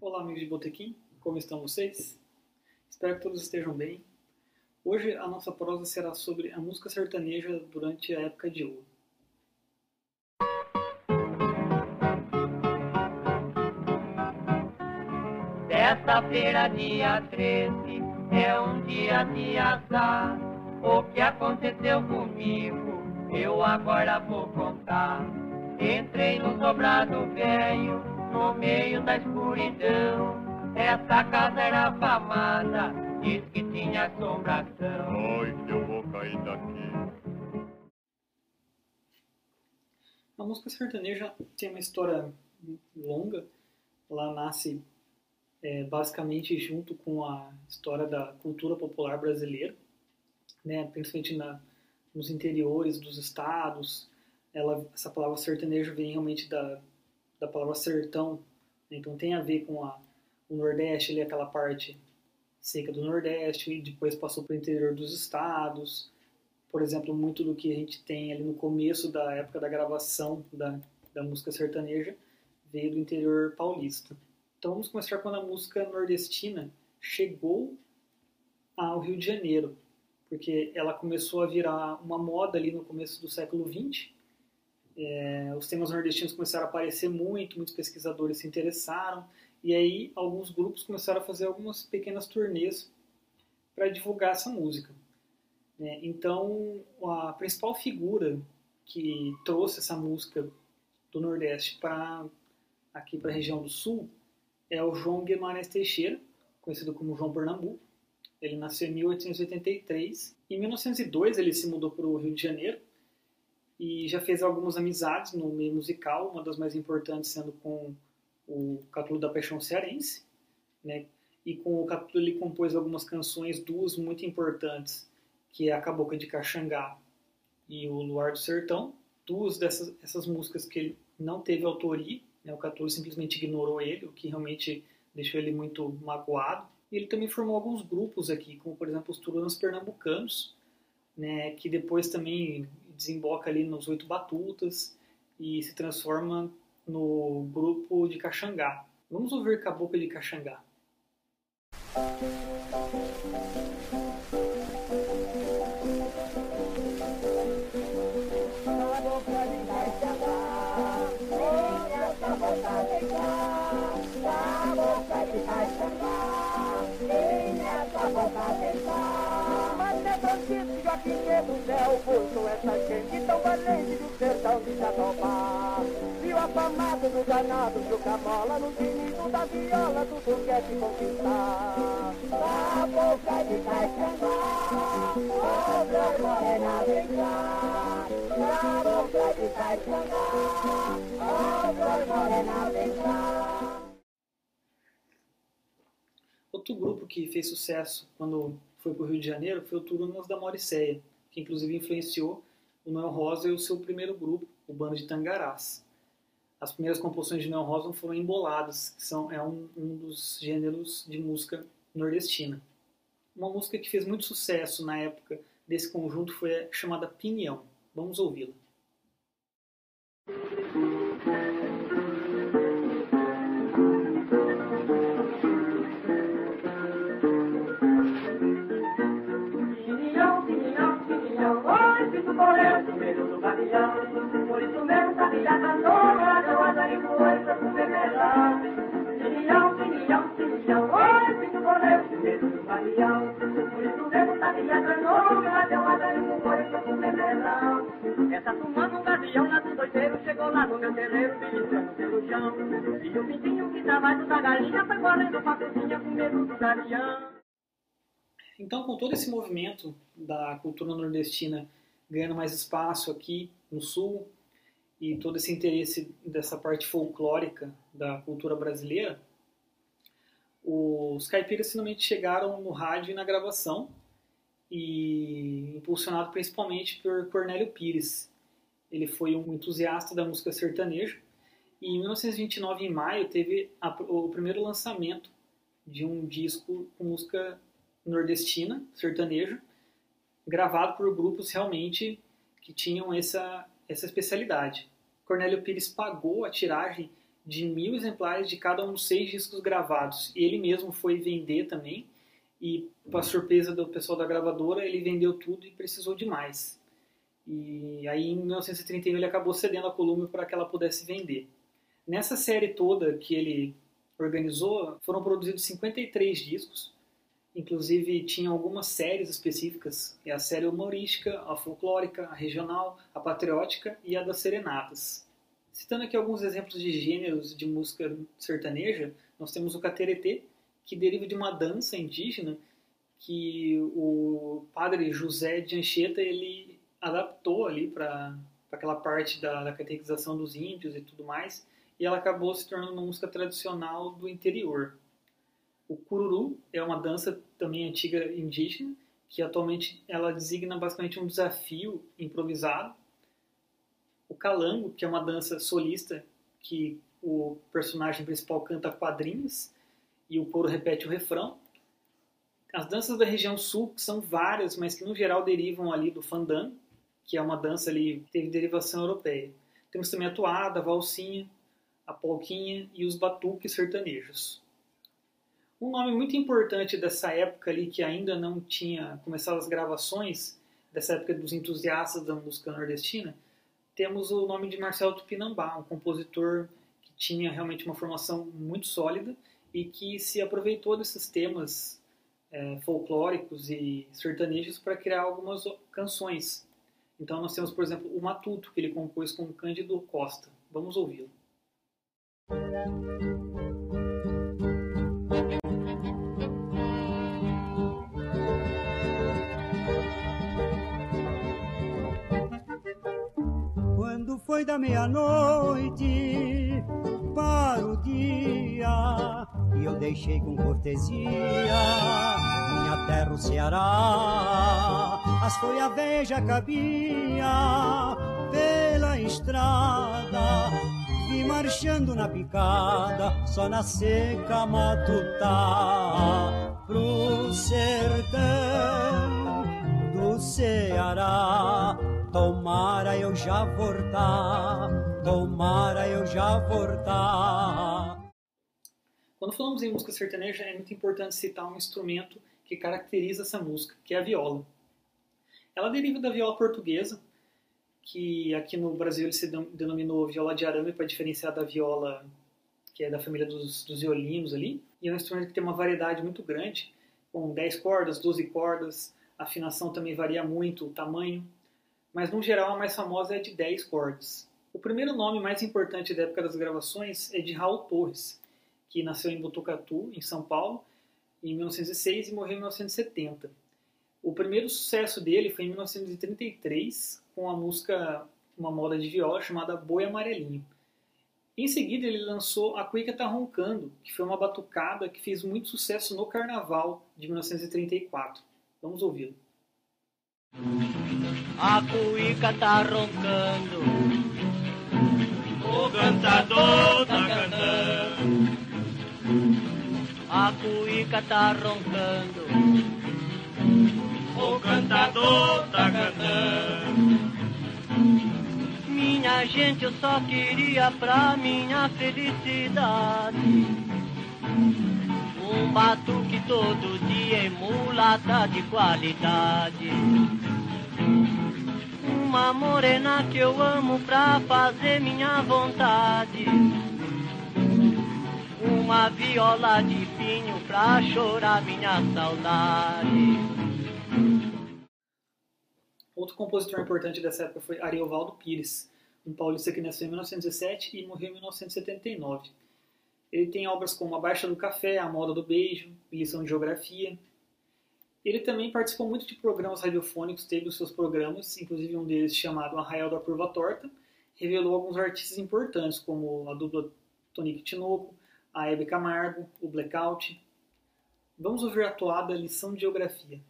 Olá, amigos de Botequim, como estão vocês? Espero que todos estejam bem. Hoje a nossa prosa será sobre a música sertaneja durante a época de ouro. Sexta-feira, dia 13, é um dia de azar. O que aconteceu comigo, eu agora vou contar. Entrei no sobrado velho, no meio da escuridão. Essa casa era famada, diz que tinha assombração. Ai, que eu vou cair daqui. A música sertaneja tem uma história longa. Ela nasce é, basicamente junto com a história da cultura popular brasileira, né, principalmente na, nos interiores dos estados. Ela, essa palavra sertanejo vem realmente da, da palavra sertão, né, então tem a ver com a, o Nordeste, ali, aquela parte seca do Nordeste, e depois passou para o interior dos estados. Por exemplo, muito do que a gente tem ali no começo da época da gravação da, da música sertaneja veio do interior paulista. Então vamos começar quando a música nordestina chegou ao Rio de Janeiro, porque ela começou a virar uma moda ali no começo do século XX. É, os temas nordestinos começaram a aparecer muito, muitos pesquisadores se interessaram, e aí alguns grupos começaram a fazer algumas pequenas turnês para divulgar essa música. É, então a principal figura que trouxe essa música do Nordeste para aqui para a região do Sul é o João Guimarães Teixeira, conhecido como João Pernambuco. Ele nasceu em 1883. Em 1902 ele se mudou para o Rio de Janeiro e já fez algumas amizades no meio musical, uma das mais importantes sendo com o Catulo da Paixão Cearense, né? E com o Catulo ele compôs algumas canções, duas muito importantes, que é a Cabocla de Caxangá e o Luar do Sertão. Duas dessas essas músicas que ele não teve autoria? O Catulo simplesmente ignorou ele, o que realmente deixou ele muito magoado. E ele também formou alguns grupos aqui, como por exemplo os Turanos Pernambucanos, né? que depois também desemboca ali nos Oito Batutas e se transforma no grupo de Caxangá. Vamos ouvir Cabocla de Caxangá. Do céu, puxou essa gente tão valente do sertão de Jatobá. Viu afamado no danado do camola, no finito da viola, tudo quer te conquistar. Na boca de Caixangá, flor morena vem cá. Na boca de Caixangá, flor morena vem cá. Outro grupo que fez sucesso quando foi para o Rio de Janeiro foi o Turunas da Mauricéia, que inclusive influenciou o Noel Rosa e o seu primeiro grupo, o Bando de Tangarás. As primeiras composições de Noel Rosa foram emboladas, que são, é um, um dos gêneros de música nordestina. Uma música que fez muito sucesso na época desse conjunto foi a chamada Pinhão. Vamos ouvi-la. Melão. Essa fumando um gavião lá do doideiro, chegou lá no meu terreiro, beliscando pelo chão. E o pintinho que tava junto da galinha foi correndo pra cozinha com medo do gavião. Então, com todo esse movimento da cultura nordestina ganhando mais espaço aqui no Sul e todo esse interesse dessa parte folclórica da cultura brasileira, os caipiras finalmente chegaram no rádio e na gravação e impulsionado principalmente por Cornélio Pires. Ele foi um entusiasta da música sertaneja e em 1929, em maio, teve a, o primeiro lançamento de um disco com música nordestina, sertaneja, gravado por grupos realmente que tinham essa, essa especialidade. Cornélio Pires pagou a tiragem de mil exemplares de cada um dos seis discos gravados. E ele mesmo foi vender também. E, para surpresa do pessoal da gravadora, ele vendeu tudo e precisou de mais. E aí, em 1931, ele acabou cedendo a Columbia para que ela pudesse vender. Nessa série toda que ele organizou, foram produzidos 53 discos. Inclusive, tinha algumas séries específicas. É a série humorística, a folclórica, a regional, a patriótica e a das serenatas. Citando aqui alguns exemplos de gêneros de música sertaneja, nós temos o cateretê, que deriva de uma dança indígena que o padre José de Anchieta ele adaptou ali para aquela parte da, da catequização dos índios e tudo mais, e ela acabou se tornando uma música tradicional do interior. O cururu é uma dança também antiga indígena, que atualmente ela designa basicamente um desafio improvisado o calango, que é uma dança solista que o personagem principal canta quadrinhos e o coro repete o refrão. As danças da região sul que são várias, mas que no geral derivam ali do fandango, que é uma dança ali que teve derivação europeia. Temos também a toada, a valsinha, a polquinha e os batuques sertanejos. Um nome muito importante dessa época ali que ainda não tinha começado as gravações, dessa época dos entusiastas da música nordestina, temos o nome de Marcelo Tupinambá, um compositor que tinha realmente uma formação muito sólida e que se aproveitou desses temas é, folclóricos e sertanejos para criar algumas canções. Então nós temos, por exemplo, o Matuto, que ele compôs com Cândido Costa. Vamos ouvi-lo. foi da meia-noite para o dia e eu deixei com cortesia minha terra, o Ceará. As a veja cabia pela estrada e marchando na picada só na seca matutá pro sertão do Ceará Tomara eu já voltar, tomara eu já voltar. Quando falamos em música sertaneja, é muito importante citar um instrumento que caracteriza essa música, que é a viola. Ela deriva da viola portuguesa, que aqui no Brasil ele se denominou viola de arame para diferenciar da viola que é da família dos, dos violinos ali. E é um instrumento que tem uma variedade muito grande, com 10 cordas, 12 cordas, a afinação também varia muito, o tamanho mas no geral a mais famosa é de 10 cordas. O primeiro nome mais importante da época das gravações é de Raul Torres, que nasceu em Botucatu, em São Paulo, em 1906 e morreu em 1970. O primeiro sucesso dele foi em 1933, com a música, uma moda de viola chamada Boi Amarelinho. Em seguida, ele lançou A Cuica Tá Roncando, que foi uma batucada que fez muito sucesso no Carnaval de 1934. Vamos ouvi-lo. A cuíca tá roncando, o cantador tá cantando. A cuíca tá roncando, o cantador tá cantando. Minha gente, eu só queria pra minha felicidade um batuque todo dia emulata de qualidade. Uma morena que eu amo pra fazer minha vontade. Uma viola de pinho pra chorar minha saudade. Outro compositor importante dessa época foi Ariovaldo Pires, um paulista que nasceu em 1907 e morreu em 1979. Ele tem obras como A Baixa do Café, A Moda do Beijo, Lição de Geografia. Ele também participou muito de programas radiofônicos, teve os seus programas, inclusive um deles chamado Arraial da Curva Torta, revelou alguns artistas importantes, como a dupla Tonique Tinoco, a Hebe Camargo, o Blackout. Vamos ouvir a atuada Lição de Geografia.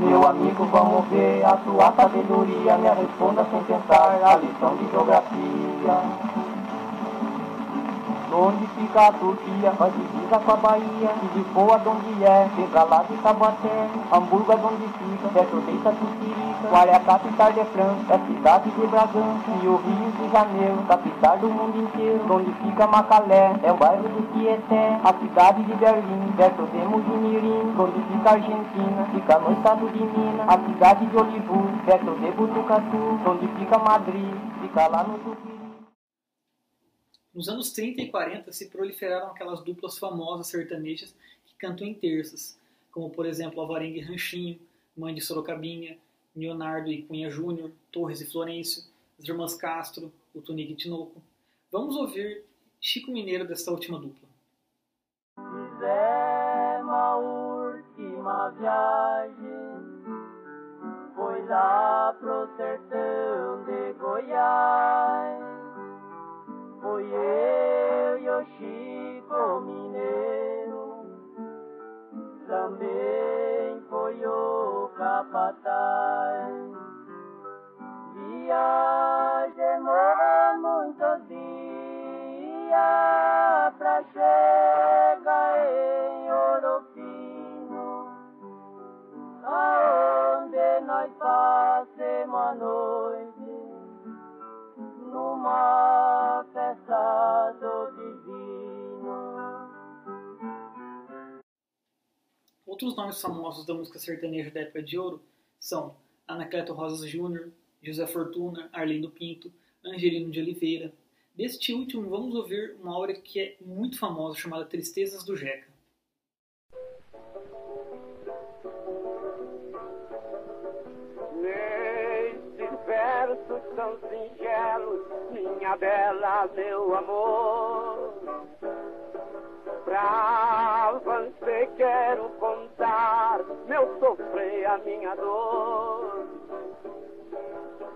Meu amigo, vamos ver a tua sabedoria. Me responda sem pensar a lição de geografia. Onde fica a Turquia, faz divisa com a Bahia E de onde é, chega lá de Tabaté Hamburgo é de onde fica, perto de Itatucirica Qual é a capital de França, é a cidade de Bragança E o Rio de Janeiro, capital do mundo inteiro Onde fica Macalé, é o bairro do Tieté A cidade de Berlim, perto de Mugimirim Onde fica Argentina, fica no estado de Minas A cidade de Olivu, perto de Butucatu Onde fica Madrid, fica lá no Tupi nos anos 30 e 40 se proliferaram aquelas duplas famosas sertanejas que cantam em terças, como por exemplo Alvarenga e Ranchinho, Mãe de Sorocabinha, Leonardo e Cunha Júnior, Torres e Florencio, as Irmãs Castro, o Tunique e Tinoco. Vamos ouvir Chico Mineiro desta última dupla. Fizemos última viagem, foi lá pro sertão de Goiás. Foi eu e o Chico Mineiro, também capataz. Viajemos muitos dias pra chegar em Ouro Fino, aonde nós passemos a noite numa festa do divino. Outros nomes famosos da música sertaneja da época de ouro são Anacleto Rosas Júnior, José Fortuna, Arlindo Pinto, Angelino de Oliveira. Deste último, vamos ouvir uma obra que é muito famosa, chamada Tristezas do Jeca. Nesses versos tão singelos, minha bela, meu amor. Pra você quero contar meu sofrer, a minha dor.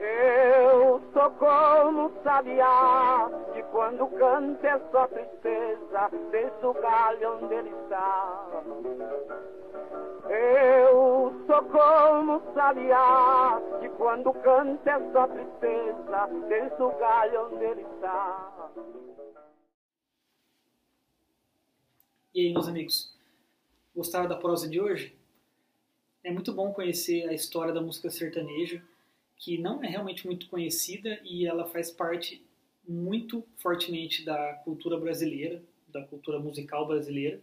Eu sou como sabiá, que quando canta é só tristeza, desde o galho onde ele está. Eu sou como sabiá, que quando canta é só tristeza, desde o galho onde ele está. E aí, meus amigos, gostaram da prosa de hoje? É muito bom conhecer a história da música sertaneja, que não é realmente muito conhecida e ela faz parte muito fortemente da cultura brasileira, da cultura musical brasileira.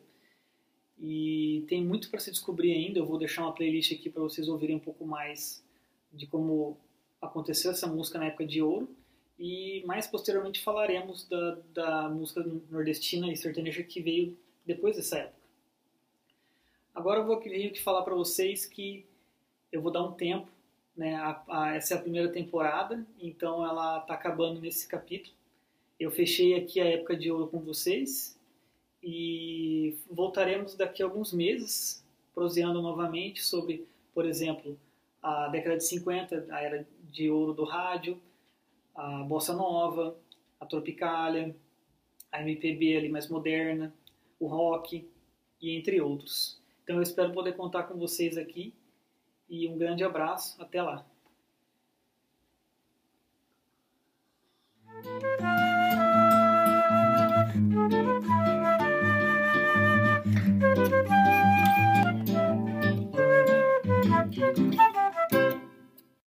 E tem muito para se descobrir ainda. Eu vou deixar uma playlist aqui para vocês ouvirem um pouco mais de como aconteceu essa música na época de ouro. E mais posteriormente falaremos da, da música nordestina e sertaneja que veio depois dessa época. Agora eu vou aqui falar para vocês que eu vou dar um tempo, né? A, a, essa é a primeira temporada, então ela está acabando nesse capítulo. Eu fechei aqui a época de ouro com vocês e voltaremos daqui a alguns meses proseando novamente sobre, por exemplo, a década de 50, a era de ouro do rádio, a bossa nova, a tropicália, a MPB ali mais moderna, o rock e entre outros. Então eu espero poder contar com vocês aqui e um grande abraço, até lá. Thank you.